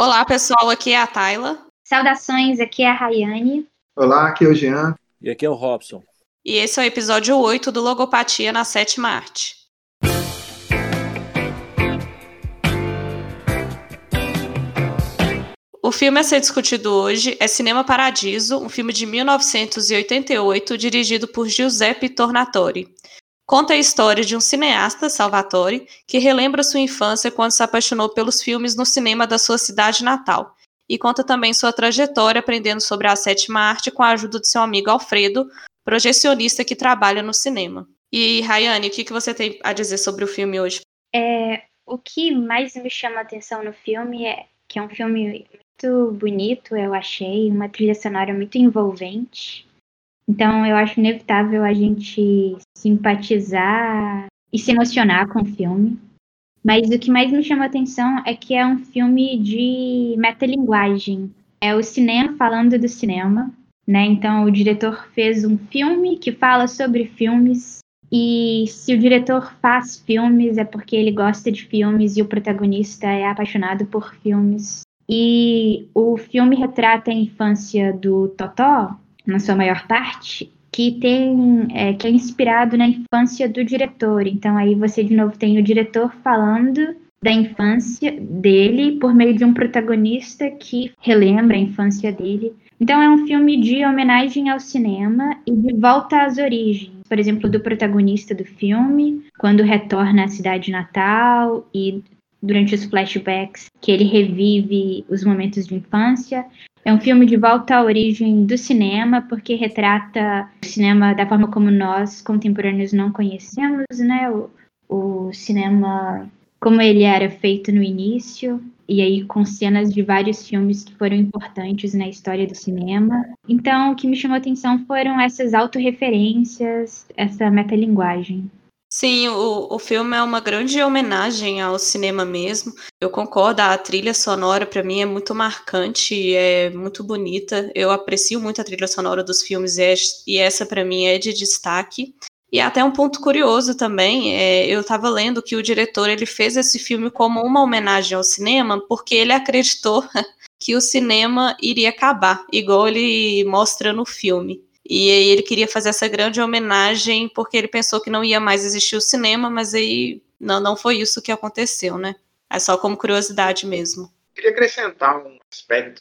Olá, pessoal, aqui é a Tayla. Saudações, aqui é a Rayane. Olá, aqui é o Jean. E aqui é o Robson. E esse é o episódio 8 do Logopatia na Sétima Arte. O filme a ser discutido hoje é Cinema Paradiso, um filme de 1988 dirigido por Giuseppe Tornatore. Conta a história de um cineasta, Salvatore, que relembra sua infância quando se apaixonou pelos filmes no cinema da sua cidade natal. E conta também sua trajetória aprendendo sobre a sétima arte com a ajuda de seu amigo Alfredo, projecionista que trabalha no cinema. E, Rayane, o que, que você tem a dizer sobre o filme hoje? É, o que mais me chama a atenção no filme é que é um filme muito bonito, eu achei, uma trilha sonora muito envolvente. Então eu acho inevitável a gente simpatizar e se emocionar com o filme. Mas o que mais me chama a atenção é que é um filme de metalinguagem. É o cinema falando do cinema, né? Então o diretor fez um filme que fala sobre filmes e se o diretor faz filmes é porque ele gosta de filmes e o protagonista é apaixonado por filmes. E o filme retrata a infância do Totó, na sua maior parte, que tem é, que é inspirado na infância do diretor. Então aí você de novo tem o diretor falando da infância dele por meio de um protagonista que relembra a infância dele. Então é um filme de homenagem ao cinema e de volta às origens. Por exemplo, do protagonista do filme, quando retorna à cidade natal e durante os flashbacks que ele revive os momentos de infância. É um filme de volta à origem do cinema, porque retrata o cinema da forma como nós, contemporâneos, não conhecemos, né? O, o cinema como ele era feito no início, e aí com cenas de vários filmes que foram importantes na história do cinema. Então, o que me chamou a atenção foram essas autorreferências, essa metalinguagem. Sim, o, o filme é uma grande homenagem ao cinema mesmo. Eu concordo, a trilha sonora para mim é muito marcante, é muito bonita. Eu aprecio muito a trilha sonora dos filmes e essa para mim é de destaque. E até um ponto curioso também, é, eu estava lendo que o diretor ele fez esse filme como uma homenagem ao cinema, porque ele acreditou que o cinema iria acabar, igual ele mostra no filme. E aí ele queria fazer essa grande homenagem porque ele pensou que não ia mais existir o cinema, mas aí não, não foi isso que aconteceu, né? É só como curiosidade mesmo. Queria acrescentar um aspecto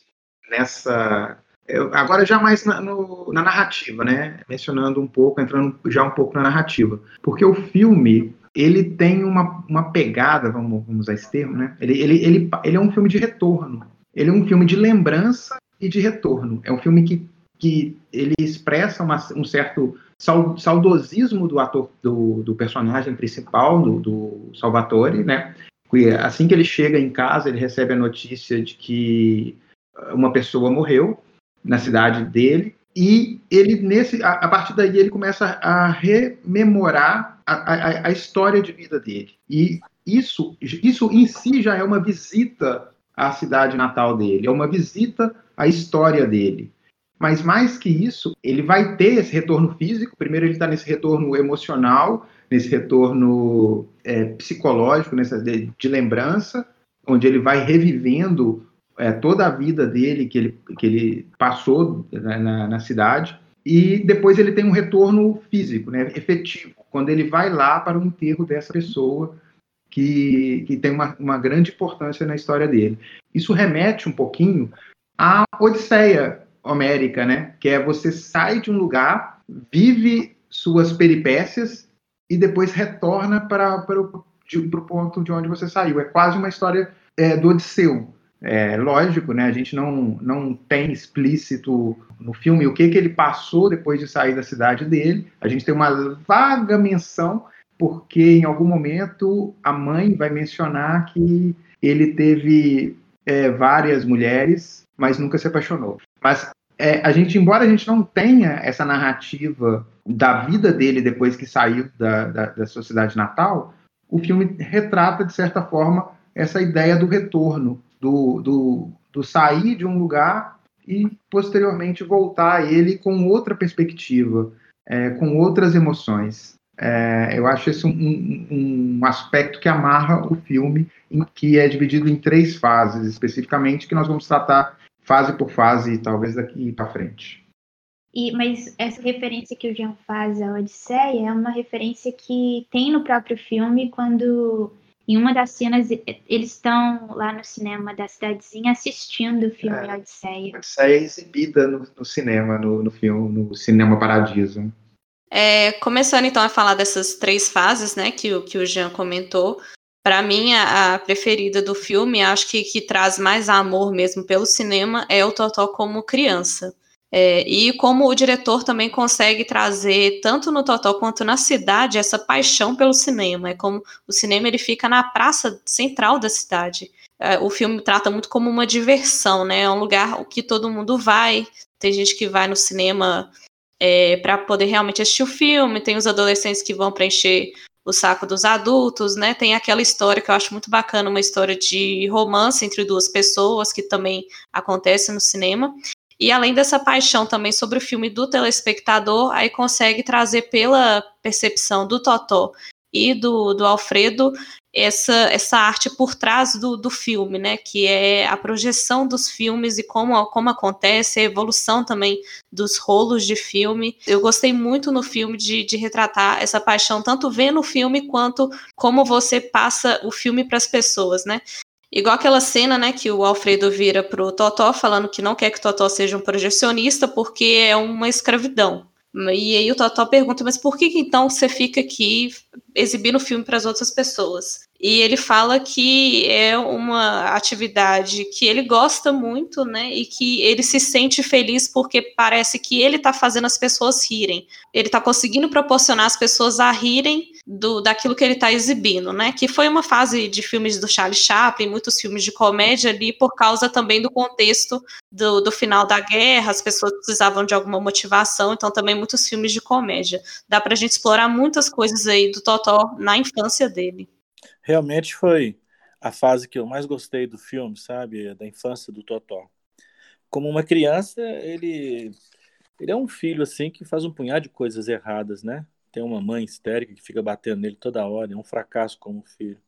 nessa. Eu, agora já mais na, no, na narrativa, né? Mencionando um pouco, entrando já um pouco na narrativa. Porque o filme, ele tem uma, uma pegada, vamos, vamos usar esse termo, né? Ele, ele, ele, ele é um filme de retorno. Ele é um filme de lembrança e de retorno. É um filme que que ele expressa uma, um certo saudosismo do ator, do, do personagem principal, do, do, Salvatore, né? Assim que ele chega em casa, ele recebe a notícia de que uma pessoa morreu na cidade dele e ele nesse a, a partir daí ele começa a rememorar a, a, a história de vida dele e isso isso em si já é uma visita à cidade natal dele, é uma visita à história dele. Mas mais que isso, ele vai ter esse retorno físico. Primeiro, ele está nesse retorno emocional, nesse retorno é, psicológico, nessa de, de, lembrança, onde ele vai revivendo é, toda a vida dele que ele, que ele passou na, na, na, cidade. E depois ele tem um retorno físico, né, efetivo, quando ele vai lá para o enterro dessa pessoa que, que tem uma, uma grande importância na história dele. Isso remete um pouquinho à Odisseia homérica, né? Que é você sai de um lugar, vive suas peripécias e depois retorna para, o ponto de onde você saiu. É quase uma história é, do Odisseu. É, lógico, né? A gente não, não tem explícito no filme o que, que ele passou depois de sair da cidade dele. A gente tem uma vaga menção, porque em algum momento a mãe vai mencionar que ele teve é, várias mulheres, mas nunca se apaixonou. Mas é, a gente, embora a gente não tenha essa narrativa da vida dele depois que saiu da, da, da sua cidade natal, o filme retrata, de certa forma, essa ideia do retorno, do, do, do sair de um lugar e posteriormente voltar a ele com outra perspectiva, é, com outras emoções. É, eu acho esse um, um, um, aspecto que amarra o filme, em que é dividido em três fases, especificamente, que nós vamos tratar fase por fase, talvez daqui para frente. E, mas essa referência que o Jean faz à Odisseia é uma referência que tem no próprio filme quando em uma das cenas, eles estão lá no cinema da cidadezinha assistindo o filme é, Odisseia. Odisseia é exibida no, no cinema, no, no, filme, no Cinema Paradiso. É, começando então a falar dessas três fases, né, que, que o Jean comentou. Para mim, a, a, preferida do filme, acho que que traz mais amor mesmo pelo cinema, é o Totó como criança. É, e como o diretor também consegue trazer, tanto no Totó quanto na cidade, essa paixão pelo cinema. É como o cinema ele fica na praça central da cidade. É, o filme trata muito como uma diversão, né? É um lugar que todo mundo vai. Tem gente que vai no cinema é, para poder realmente assistir o filme, tem os adolescentes que vão preencher o saco dos adultos, né? Tem aquela história que eu acho muito bacana, uma história de romance entre duas pessoas que também acontece no cinema. E além dessa paixão também sobre o filme do telespectador, aí consegue trazer pela percepção do Totó e do, do Alfredo essa, essa arte por trás do, do filme, né? Que é a projeção dos filmes e como, como acontece, a evolução também dos rolos de filme. Eu gostei muito no filme de, de retratar essa paixão, tanto vendo o filme quanto como você passa o filme para as pessoas, né? Igual aquela cena, né, que o Alfredo vira pro Totó falando que não quer que o Totó seja um projecionista porque é uma escravidão. E aí o Totó pergunta, mas por que, que então você fica aqui exibindo o filme para as outras pessoas? E ele fala que é uma atividade que ele gosta muito, né? E que ele se sente feliz porque parece que ele está fazendo as pessoas rirem. Ele está conseguindo proporcionar as pessoas a rirem do, daquilo que ele está exibindo, né? Que foi uma fase de filmes do Charlie Chaplin, muitos filmes de comédia ali, por causa também do contexto do, do final da guerra, as pessoas precisavam de alguma motivação, então também muitos filmes de comédia. Dá para a gente explorar muitas coisas aí do Totó na infância dele realmente foi a fase que eu mais gostei do filme, sabe? Da infância do Totó. Como uma criança, ele, ele é um filho, assim, que faz um punhado de coisas erradas, né? Tem uma mãe histérica que fica batendo nele toda hora, é um fracasso como filho.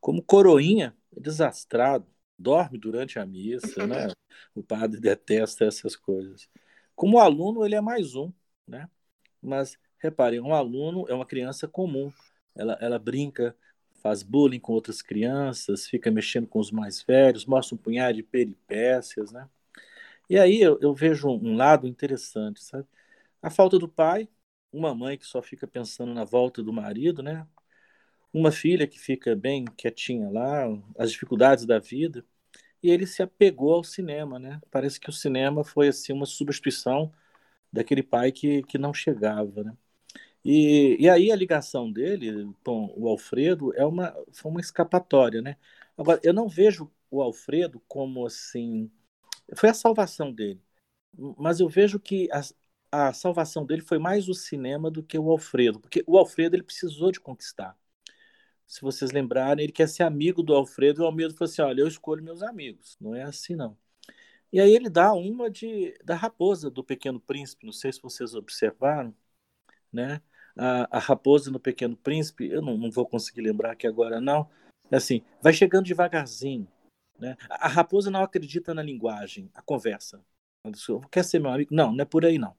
Como coroinha, é desastrado, dorme durante a missa, né? O padre detesta essas coisas. Como aluno, ele é mais um, né? Mas, reparem, um aluno é uma criança comum. Ela, ela brinca, faz bullying com outras crianças, fica mexendo com os mais velhos, mostra um punhado de peripécias, né? E aí eu, eu vejo um lado interessante, sabe? A falta do pai, uma mãe que só fica pensando na volta do marido, né? Uma filha que fica bem quietinha lá, as dificuldades da vida. E ele se apegou ao cinema, né? Parece que o cinema foi assim uma substituição daquele pai que, que não chegava, né? E, e aí a ligação dele com o Alfredo é uma, foi uma escapatória, né? Agora, eu não vejo o Alfredo como assim. Foi a salvação dele. Mas eu vejo que a, a salvação dele foi mais o cinema do que o Alfredo. Porque o Alfredo ele precisou de conquistar. Se vocês lembrarem, ele quer ser amigo do Alfredo e o Alfredo falou assim: olha, eu escolho meus amigos. Não é assim, não. E aí ele dá uma de da raposa do Pequeno Príncipe. Não sei se vocês observaram, né? A, a Raposa no Pequeno Príncipe, eu não, não vou conseguir lembrar aqui agora, não. Assim, vai chegando devagarzinho. Né? A, a raposa não acredita na linguagem, a conversa. Quer ser meu amigo? Não, não é por aí, não.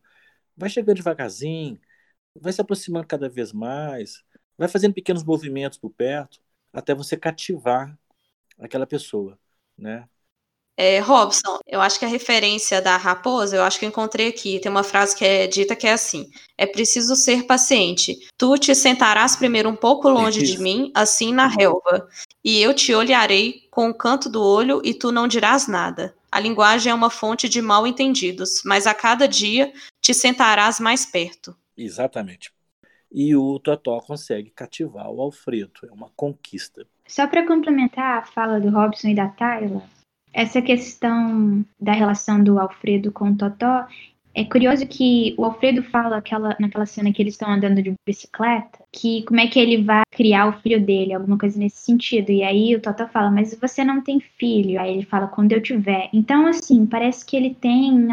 Vai chegando devagarzinho, vai se aproximando cada vez mais, vai fazendo pequenos movimentos por perto, até você cativar aquela pessoa, né? É, Robson, eu acho que a referência da raposa, eu acho que eu encontrei aqui. Tem uma frase que é dita que é assim: é preciso ser paciente. Tu te sentarás primeiro um pouco longe de mim, assim na relva, e eu te olharei com o canto do olho e tu não dirás nada. A linguagem é uma fonte de mal entendidos, mas a cada dia te sentarás mais perto. Exatamente. E o Totó consegue cativar o Alfredo, é uma conquista. Só para complementar a fala do Robson e da Tayla, essa questão da relação do Alfredo com o Totó, é curioso que o Alfredo fala aquela, naquela cena que eles estão andando de bicicleta, que como é que ele vai criar o filho dele, alguma coisa nesse sentido. E aí o Totó fala, mas você não tem filho. Aí ele fala, quando eu tiver. Então, assim, parece que ele tem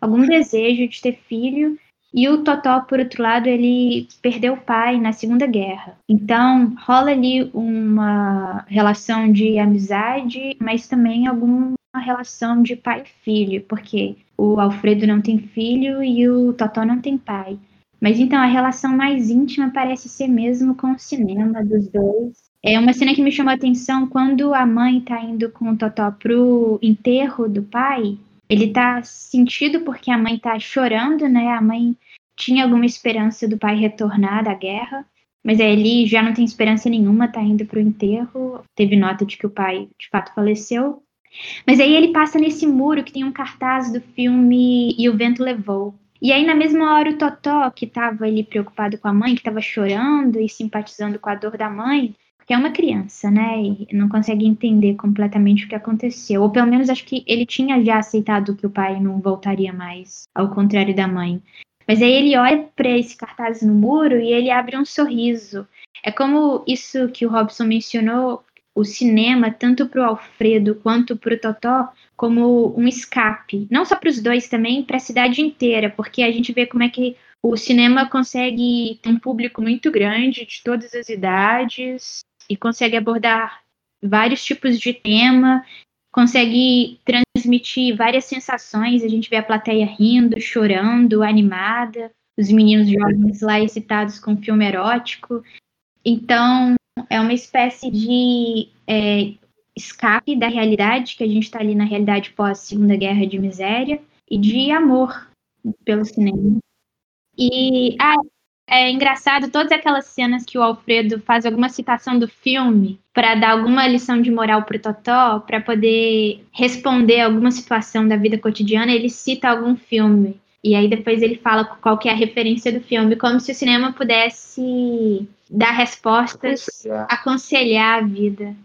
algum desejo de ter filho E o Totó, por outro lado, ele perdeu o pai na Segunda Guerra. Então, rola ali uma relação de amizade, mas também alguma relação de pai e filho, porque o Alfredo não tem filho e o Totó não tem pai. Mas então a relação mais íntima parece ser mesmo com o cinema dos dois. É uma cena que me chamou a atenção quando a mãe tá indo com o Totó pro enterro do pai. Ele tá sentido porque a mãe tá chorando, né? A mãe tinha alguma esperança do pai retornar da guerra, mas aí ele já não tem esperança nenhuma, tá indo pro enterro. Teve nota de que o pai de fato faleceu. Mas aí ele passa nesse muro que tem um cartaz do filme E o Vento Levou. E aí, na mesma hora, o Totó, que estava ali preocupado com a mãe, que estava chorando e simpatizando com a dor da mãe, porque é uma criança, né? E não consegue entender completamente o que aconteceu. Ou pelo menos acho que ele tinha já aceitado que o pai não voltaria mais, ao contrário da mãe. Mas aí ele olha para esse cartaz no muro e ele abre um sorriso. É como isso que o Robson mencionou, o cinema, tanto para o Alfredo quanto para o Totó, como um escape. Não só para os dois também, para a cidade inteira, porque a gente vê como é que o cinema consegue ter um público muito grande, de todas as idades, e consegue abordar vários tipos de tema, consegue transmitir várias sensações. A gente vê a plateia rindo, chorando, animada, os meninos jovens lá excitados com filme erótico. Então, é uma espécie de é, escape da realidade, que a gente está ali na realidade pós-segunda guerra de miséria, e de amor pelo cinema. E ah, é engraçado todas aquelas cenas que o Alfredo faz alguma citação do filme para dar alguma lição de moral pro Totó, para poder responder alguma situação da vida cotidiana, ele cita algum filme. E aí depois ele fala qual que é a referência do filme, como se o cinema pudesse dar respostas, aconselhar, aconselhar a vida.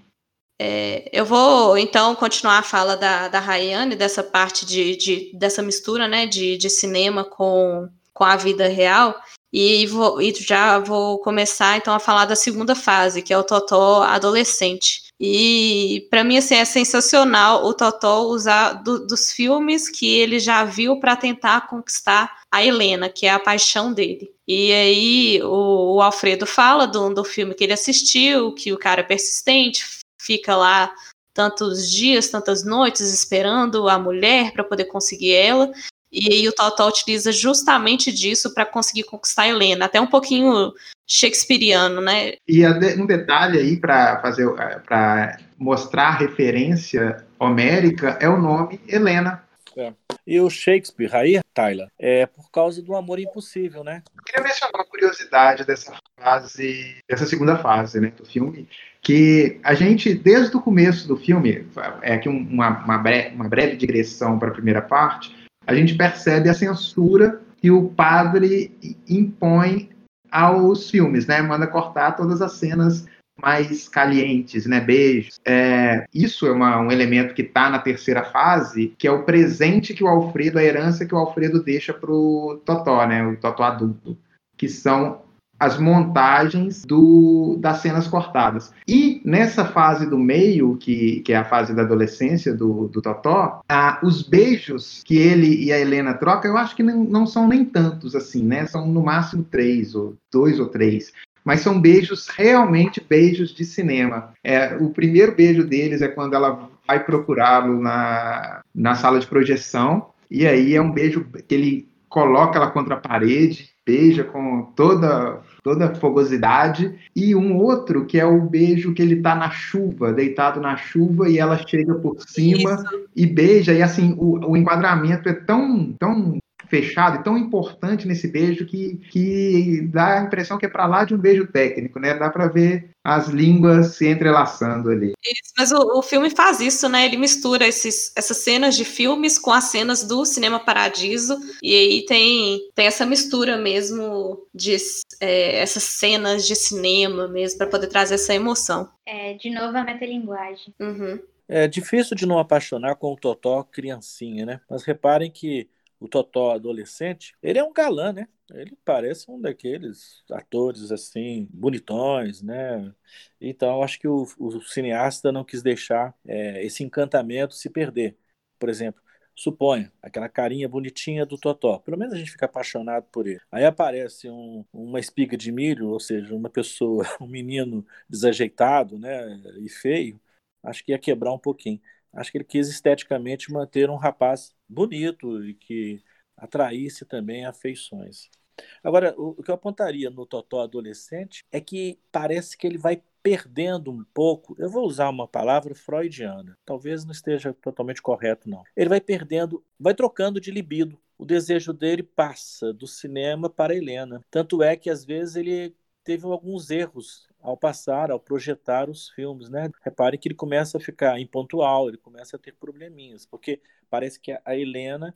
É, eu vou então continuar a fala da, da Rayane, dessa parte de, de, dessa mistura né, de, de cinema com, com a vida real. E, vou, e já vou começar então a falar da segunda fase, que é o Totó adolescente. E para mim assim é sensacional o Totó usar do, dos filmes que ele já viu para tentar conquistar a Helena, que é a paixão dele. E aí o, o Alfredo fala do, do filme que ele assistiu, que o cara é persistente, fica lá tantos dias, tantas noites esperando a mulher para poder conseguir ela. E aí o Totó utiliza justamente disso para conseguir conquistar a Helena, até um pouquinho shakespeariano, né? E um detalhe aí para fazer para mostrar a referência homérica é o nome Helena. É. E o Shakespeare, aí, Tyler, é por causa do amor impossível, né? Eu queria mencionar uma curiosidade dessa fase, dessa segunda fase, né, do filme, que a gente, desde o começo do filme, é aqui uma, uma, breve, uma breve digressão para a primeira parte, a gente percebe a censura que o padre impõe aos filmes, né? Manda cortar todas as cenas mais calientes, né? Beijos. É, isso é uma, um elemento que está na terceira fase, que é o presente que o Alfredo, a herança que o Alfredo deixa pro Totó, né? O Totó adulto, que são as montagens do, das cenas cortadas. E nessa fase do meio, que, que é a fase da adolescência do, do Totó, ah, os beijos que ele e a Helena trocam, eu acho que não, não são nem tantos assim, né? São no máximo três, ou dois ou três mas são beijos realmente beijos de cinema. É, o primeiro beijo deles é quando ela vai procurá-lo na, na sala de projeção, e aí é um beijo que ele coloca ela contra a parede, beija com toda toda fogosidade e um outro que é o beijo que ele tá na chuva, deitado na chuva e ela chega por cima Isso. e beija e assim o, o enquadramento é tão tão fechado e tão importante nesse beijo que, que dá a impressão que é para lá de um beijo técnico, né? Dá para ver as línguas se entrelaçando ali. Isso, mas o, o, filme faz isso, né? Ele mistura esses, essas cenas de filmes com as cenas do Cinema Paradiso e aí tem, tem essa mistura mesmo de é, essas cenas de cinema mesmo para poder trazer essa emoção. É, de novo a metalinguagem. Uhum. É difícil de não apaixonar com o Totó criancinha, né? Mas reparem que o Totó adolescente, ele é um galã, né? Ele parece um daqueles atores assim, bonitões, né? Então, acho que o, o cineasta não quis deixar é, esse encantamento se perder. Por exemplo, Suponha, aquela carinha bonitinha do Totó. Pelo menos a gente fica apaixonado por ele. Aí aparece um, uma espiga de milho, ou seja, uma pessoa, um menino desajeitado né, e feio. Acho que ia quebrar um pouquinho. Acho que ele quis esteticamente manter um rapaz bonito e que atraísse também afeições. Agora, o que eu apontaria no Totó adolescente é que parece que ele vai perdendo um pouco, eu vou usar uma palavra freudiana, talvez não esteja totalmente correto não. Ele vai perdendo, vai trocando de libido. O desejo dele passa do cinema para Helena. Tanto é que às vezes ele teve alguns erros ao passar, ao projetar os filmes, né? Repare que ele começa a ficar impontual, ele começa a ter probleminhas, porque parece que a Helena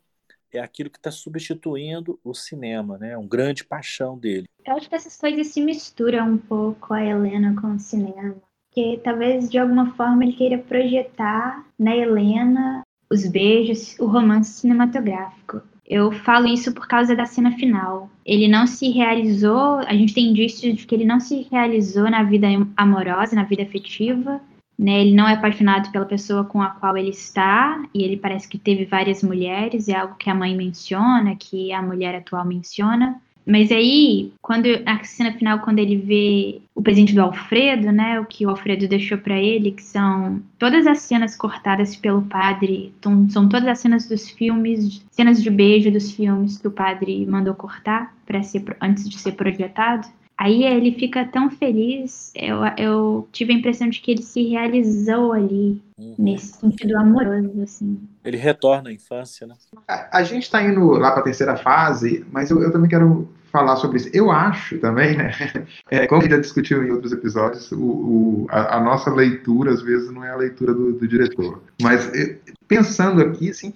é aquilo que está substituindo o cinema, né? Um grande paixão dele. Eu acho que essas coisas se misturam um pouco a Helena com o cinema, porque talvez de alguma forma ele queira projetar na Helena os beijos, o romance cinematográfico. Eu falo isso por causa da cena final. Ele não se realizou, a gente tem indícios de que ele não se realizou na vida amorosa, na vida afetiva, né? Ele não é apaixonado pela pessoa com a qual ele está, e ele parece que teve várias mulheres, é algo que a mãe menciona, que a mulher atual menciona. Mas aí, quando na cena final, quando ele vê o presente do Alfredo, né, o que o Alfredo deixou para ele, que são todas as cenas cortadas pelo padre, então, são todas as cenas dos filmes, cenas de beijo dos filmes que o padre mandou cortar para ser antes de ser projetado. Aí ele fica tão feliz, eu, eu tive a impressão de que ele se realizou ali, uhum. nesse sentido amoroso, assim. Ele retorna à infância, né? A, a gente está indo lá para a terceira fase, mas eu, eu, também quero falar sobre isso. Eu acho também, né? É, como a gente já discutiu em outros episódios, o, o a, a, nossa leitura, às vezes, não é a leitura do, do diretor. Mas pensando aqui, assim,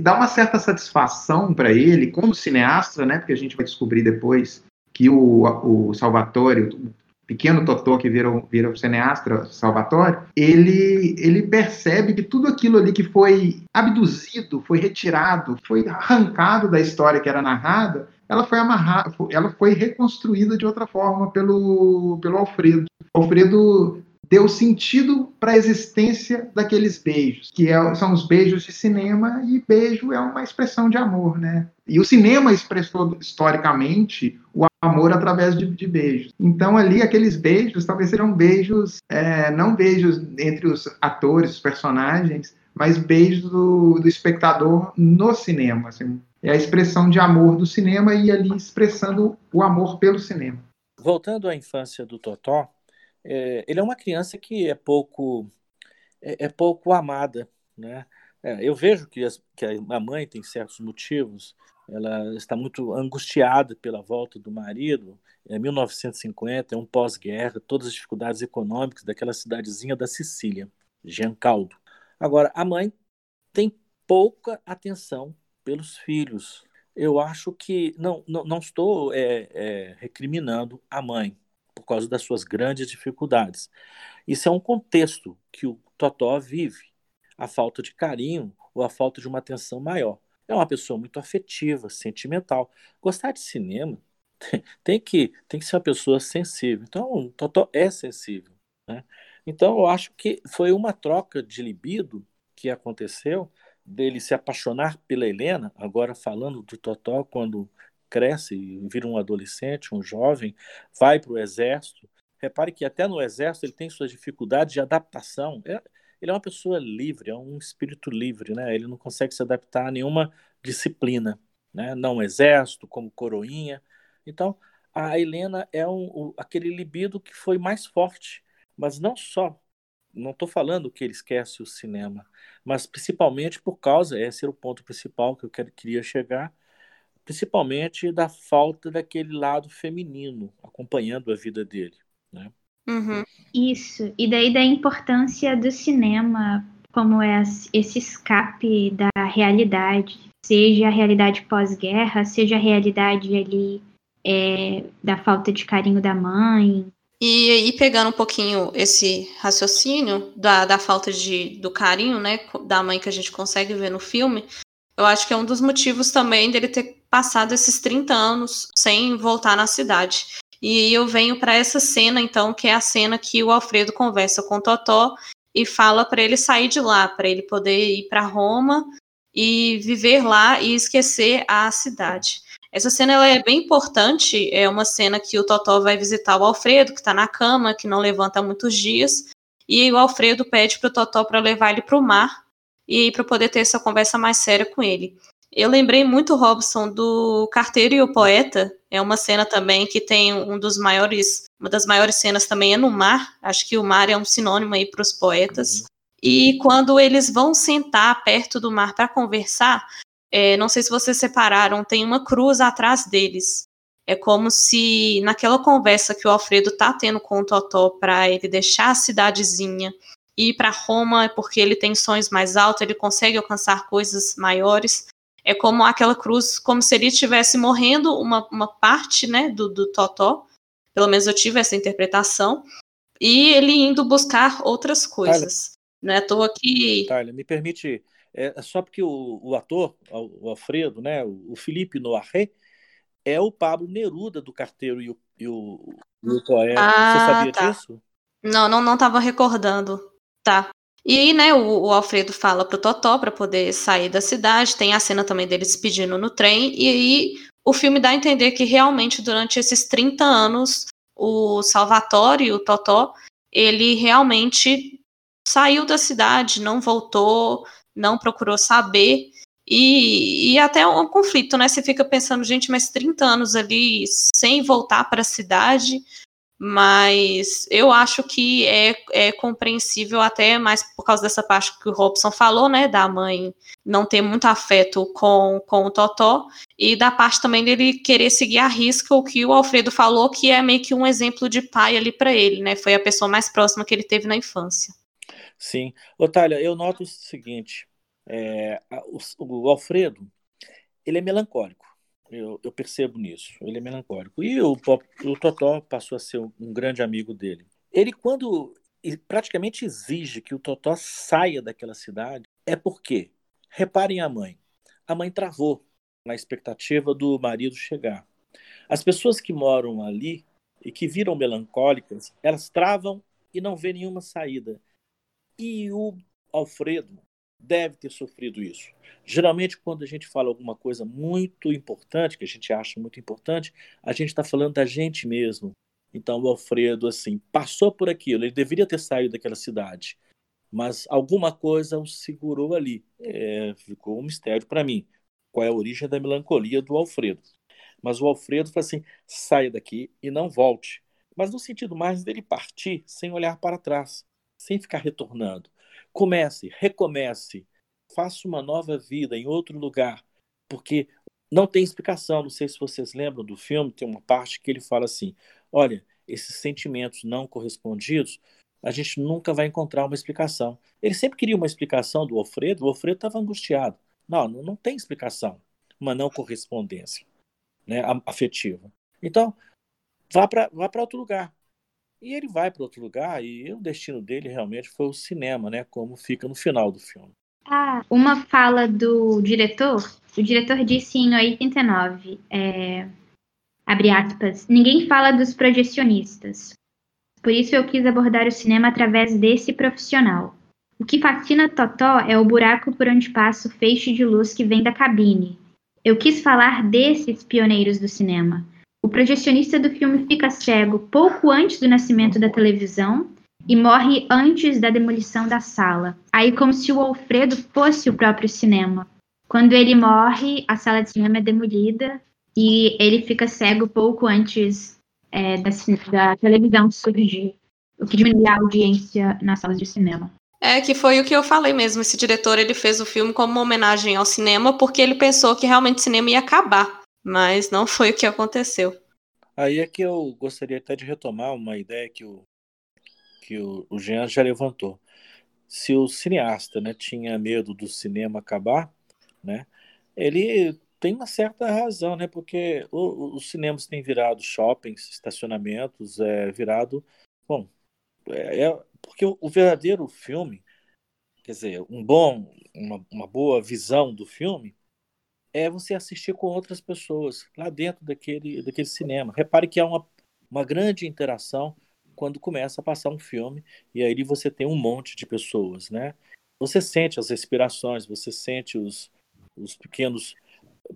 dá uma certa satisfação para ele, como cineasta, né? Porque a gente vai descobrir depois que o, o Salvatore, o pequeno Totó que vira, vira o cineasta Salvatore, ele, ele percebe que tudo aquilo ali que foi abduzido, foi retirado, foi arrancado da história que era narrada, ela foi amarrada, ela foi reconstruída de outra forma pelo, pelo Alfredo. Alfredo deu sentido para a existência daqueles beijos, que é, são os beijos de cinema, e beijo é uma expressão de amor, né? E o cinema expressou historicamente o amor através de, de beijos. Então, ali, aqueles beijos talvez sejam beijos, é, não beijos entre os atores, os personagens, mas beijos do, do espectador no cinema. Assim, é a expressão de amor do cinema e ali expressando o amor pelo cinema. Voltando à infância do Totó, é, ele é uma criança que é pouco é, é pouco amada, né? É, eu vejo que, as, que, a mãe tem certos motivos. Ela está muito angustiada pela volta do marido. É 1950, é um pós-guerra, todas as dificuldades econômicas daquela cidadezinha da Sicília, Giancaldo. Agora, a mãe tem pouca atenção pelos filhos. Eu acho que não, não, não estou é, é, recriminando a mãe por causa das suas grandes dificuldades. Isso é um contexto que o Totó vive, a falta de carinho ou a falta de uma atenção maior. É uma pessoa muito afetiva, sentimental. Gostar de cinema tem que, tem que ser uma pessoa sensível. Então, o Totó é sensível. Né? Então, eu acho que foi uma troca de libido que aconteceu, dele se apaixonar pela Helena, agora falando do Totó, quando cresce vira um adolescente, um jovem, vai para o exército. Repare que até no exército ele tem suas dificuldades de adaptação. É, ele é uma pessoa livre, é um espírito livre, né? Ele não consegue se adaptar a nenhuma disciplina, né? Não exército, como coroinha. Então, a Helena é um, aquele libido que foi mais forte, mas não só. Não estou falando que ele esquece o cinema, mas principalmente por causa, esse era o ponto principal que eu queria chegar, principalmente da falta daquele lado feminino acompanhando a vida dele, né? Uhum. Isso, e daí da importância do cinema como é esse escape da realidade, seja a realidade pós-guerra, seja a realidade ali é, da falta de carinho da mãe. E aí, pegando um pouquinho esse raciocínio da, da falta de, do carinho, né, da mãe que a gente consegue ver no filme, eu acho que é um dos motivos também dele ter passado esses 30 anos sem voltar na cidade. E eu venho para essa cena, então, que é a cena que o Alfredo conversa com o Totó e fala para ele sair de lá, para ele poder ir para Roma e viver lá e esquecer a cidade. Essa cena ela é bem importante, é uma cena que o Totó vai visitar o Alfredo, que está na cama, que não levanta há muitos dias, e o Alfredo pede para o Totó para levar ele para o mar e para poder ter essa conversa mais séria com ele. Eu lembrei muito, Robson, do Carteiro e o Poeta. É uma cena também que tem um dos maiores, uma das maiores cenas também é no mar. Acho que o mar é um sinônimo aí para os poetas. E quando eles vão sentar perto do mar para conversar, é, não sei se vocês separaram, tem uma cruz atrás deles. É como se naquela conversa que o Alfredo tá tendo com o Totó para ele deixar a cidadezinha e ir para Roma, porque ele tem sonhos mais altos, ele consegue alcançar coisas maiores. É como aquela cruz, como se ele estivesse morrendo uma, uma parte né, do, do Totó. Pelo menos eu tive essa interpretação. E ele indo buscar outras coisas. Não é à toa que. Tyler, me permite. É, é só porque o, o ator, o Alfredo, né, o, o Felipe Noiré, é o Pablo Neruda do Carteiro e o, e o, e o Poeta. Ah, Você sabia tá. disso? Não, não, não estava recordando. Tá. E aí, né, o, o Alfredo fala pro Totó para poder sair da cidade. Tem a cena também dele despedindo no trem. E aí o filme dá a entender que realmente durante esses 30 anos o Salvatore, o Totó, ele realmente saiu da cidade, não voltou, não procurou saber. E, e até um conflito, né? Você fica pensando, gente, mas 30 anos ali sem voltar para a cidade, mas eu acho que é, é compreensível até mais por causa dessa parte que o Robson falou, né, da mãe não ter muito afeto com, com o Totó, e da parte também dele querer seguir a risca o que o Alfredo falou, que é meio que um exemplo de pai ali para ele, né, foi a pessoa mais próxima que ele teve na infância. Sim. Otália, eu noto o seguinte: é, o, o, Alfredo, ele é melancólico. Eu, eu, percebo nisso. Ele é melancólico. E o, o Totó passou a ser um, grande amigo dele. Ele, quando praticamente exige que o Totó saia daquela cidade, é porque, reparem a mãe, a mãe travou na expectativa do marido chegar. As pessoas que moram ali e que viram melancólicas, elas travam e não vê nenhuma saída. E o Alfredo deve ter sofrido isso. Geralmente, quando a gente fala alguma coisa muito importante, que a gente acha muito importante, a gente está falando da gente mesmo. Então, o Alfredo, assim, passou por aquilo, ele deveria ter saído daquela cidade, mas alguma coisa o segurou ali. É, ficou um mistério para mim. Qual é a origem da melancolia do Alfredo? Mas o Alfredo fala assim: saia daqui e não volte. Mas no sentido mais dele partir sem olhar para trás sem ficar retornando. Comece, recomece, faça uma nova vida em outro lugar, porque não tem explicação. Não sei se vocês lembram do filme, tem uma parte que ele fala assim: olha, esses sentimentos não correspondidos, a gente nunca vai encontrar uma explicação. Ele sempre queria uma explicação do Alfredo, o Alfredo estava angustiado. Não, não, tem explicação, uma não correspondência né, afetiva. Então, vá para vá outro lugar. E ele vai para outro lugar e o destino dele realmente foi o cinema, né? Como fica no final do filme. Ah, uma fala do diretor. O diretor disse em 89, é, abre aspas, ninguém fala dos projecionistas. Por isso eu quis abordar o cinema através desse profissional. O que fascina Totó é o buraco por onde passa o feixe de luz que vem da cabine. Eu quis falar desses pioneiros do cinema. O projecionista do filme fica cego pouco antes do nascimento da televisão e morre antes da demolição da sala. Aí, como se o Alfredo fosse o próprio cinema. Quando ele morre, a sala de cinema é demolida e ele fica cego pouco antes é, da, da televisão surgir, o que diminui a audiência nas salas de cinema. É que foi o que eu falei mesmo. Esse diretor ele fez o filme como uma homenagem ao cinema porque ele pensou que realmente o cinema ia acabar mas não foi o que aconteceu. Aí é que eu gostaria até de retomar uma ideia que o, que o, o Jean já levantou. Se o cineasta né, tinha medo do cinema acabar, né, ele tem uma certa razão, né, porque os cinemas têm virado shoppings, estacionamentos, é virado. Bom, é, é porque o, o verdadeiro filme, quer dizer, um bom, uma, uma boa visão do filme é você assistir com outras pessoas lá dentro daquele, daquele cinema. Repare que há uma, uma grande interação quando começa a passar um filme e aí você tem um monte de pessoas, né? Você sente as respirações, você sente os, os pequenos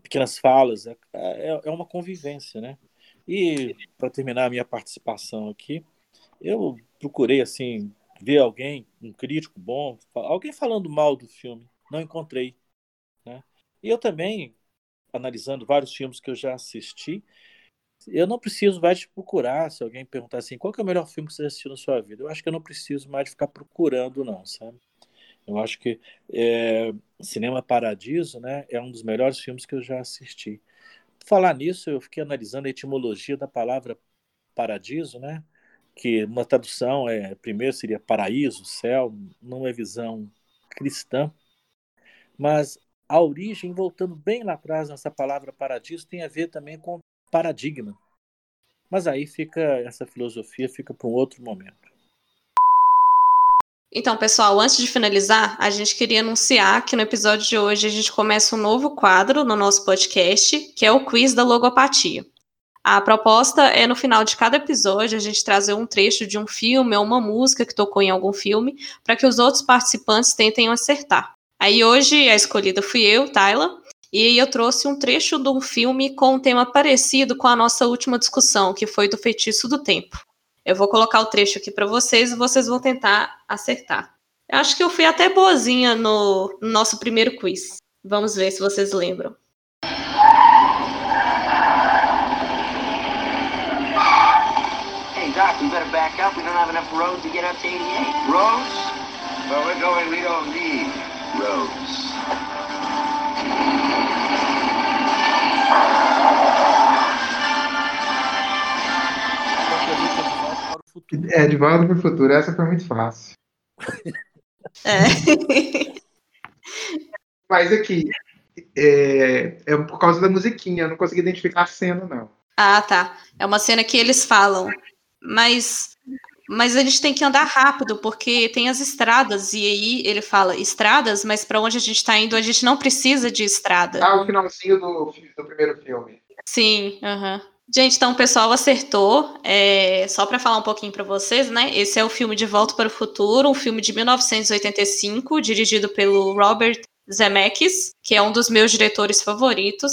pequenas falas, é, é, é uma convivência, né? E para terminar a minha participação aqui, eu procurei assim ver alguém, um crítico bom, alguém falando mal do filme, não encontrei? E eu também analisando vários filmes que eu já assisti, eu não preciso mais procurar, se alguém perguntar assim, qual é o melhor filme que você assistiu na sua vida? Eu acho que eu não preciso mais ficar procurando, não, sabe? Eu acho que é, Cinema Paradiso né, é um dos melhores filmes que eu já assisti. falar nisso, eu fiquei analisando a etimologia da palavra paradiso, né? que uma tradução é primeiro seria paraíso, céu, não é visão cristã, mas a origem, voltando bem lá atrás nessa palavra paradiso, tem a ver também com paradigma. Mas aí fica essa filosofia fica para um outro momento. Então, pessoal, antes de finalizar, a gente queria anunciar que no episódio de hoje a gente começa um novo quadro no nosso podcast, que é o quiz da logopatia. A proposta é no final de cada episódio a gente trazer um trecho de um filme ou uma música que tocou em algum filme, para que os outros participantes tentem acertar. Aí hoje a escolhida fui eu, Tyler, e eu trouxe um trecho de um filme com um tema parecido com a nossa última discussão, que foi do feitiço do tempo. Eu vou colocar o trecho aqui para vocês e vocês vão tentar acertar. Eu acho que eu fui até boazinha no, no nosso primeiro quiz. Vamos ver se vocês lembram. Hey, Doc, we better back up. We don't have enough road to get up to 88. Roads? Well, we're going, we don't need roads. É, de volta para o futuro. Essa foi muito fácil. É. Mas aqui, é, é, por causa da musiquinha, eu não consegui identificar a cena, não. Ah, tá. É uma cena que eles falam. Mas, mas a gente tem que andar rápido, porque tem as estradas. E aí ele fala estradas, mas para onde a gente está indo, a gente não precisa de estrada. Ah, o finalzinho do, do primeiro filme. Sim, aham. Uhum. Gente, então o pessoal acertou. É, só para falar um pouquinho para vocês, né? Esse é o filme De Volta para o Futuro, um filme de 1985, dirigido pelo Robert Zemeckis, que é um dos meus diretores favoritos.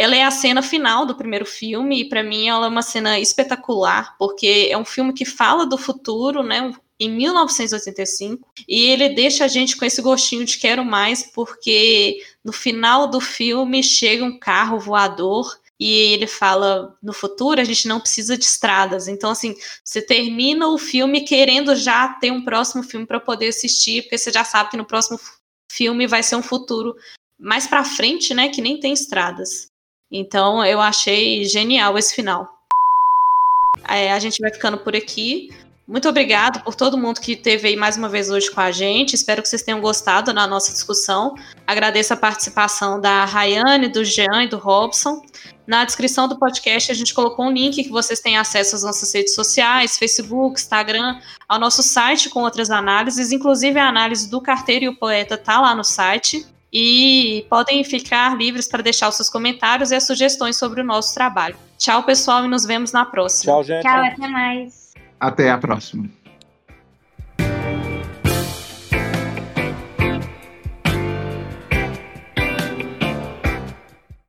Ela é a cena final do primeiro filme e para mim ela é uma cena espetacular, porque é um filme que fala do futuro, né? Em 1985, e ele deixa a gente com esse gostinho de quero mais, porque no final do filme chega um carro voador e ele fala no futuro a gente não precisa de estradas. Então, assim, você termina o filme querendo já ter um próximo filme para poder assistir, porque você já sabe que no próximo filme vai ser um futuro mais para frente, né, que nem tem estradas. Então, eu achei genial esse final. É, a gente vai ficando por aqui. Muito obrigado por todo mundo que esteve aí mais uma vez hoje com a gente. Espero que vocês tenham gostado da nossa discussão. Agradeço a participação da Rayane, do Jean e do Robson. Na descrição do podcast a gente colocou um link que vocês têm acesso às nossas redes sociais, Facebook, Instagram, ao nosso site com outras análises, inclusive a análise do Carteiro e o Poeta está lá no site. E podem ficar livres para deixar os seus comentários e as sugestões sobre o nosso trabalho. Tchau, pessoal, e nos vemos na próxima. Tchau, gente. Tchau, até mais. Até a próxima.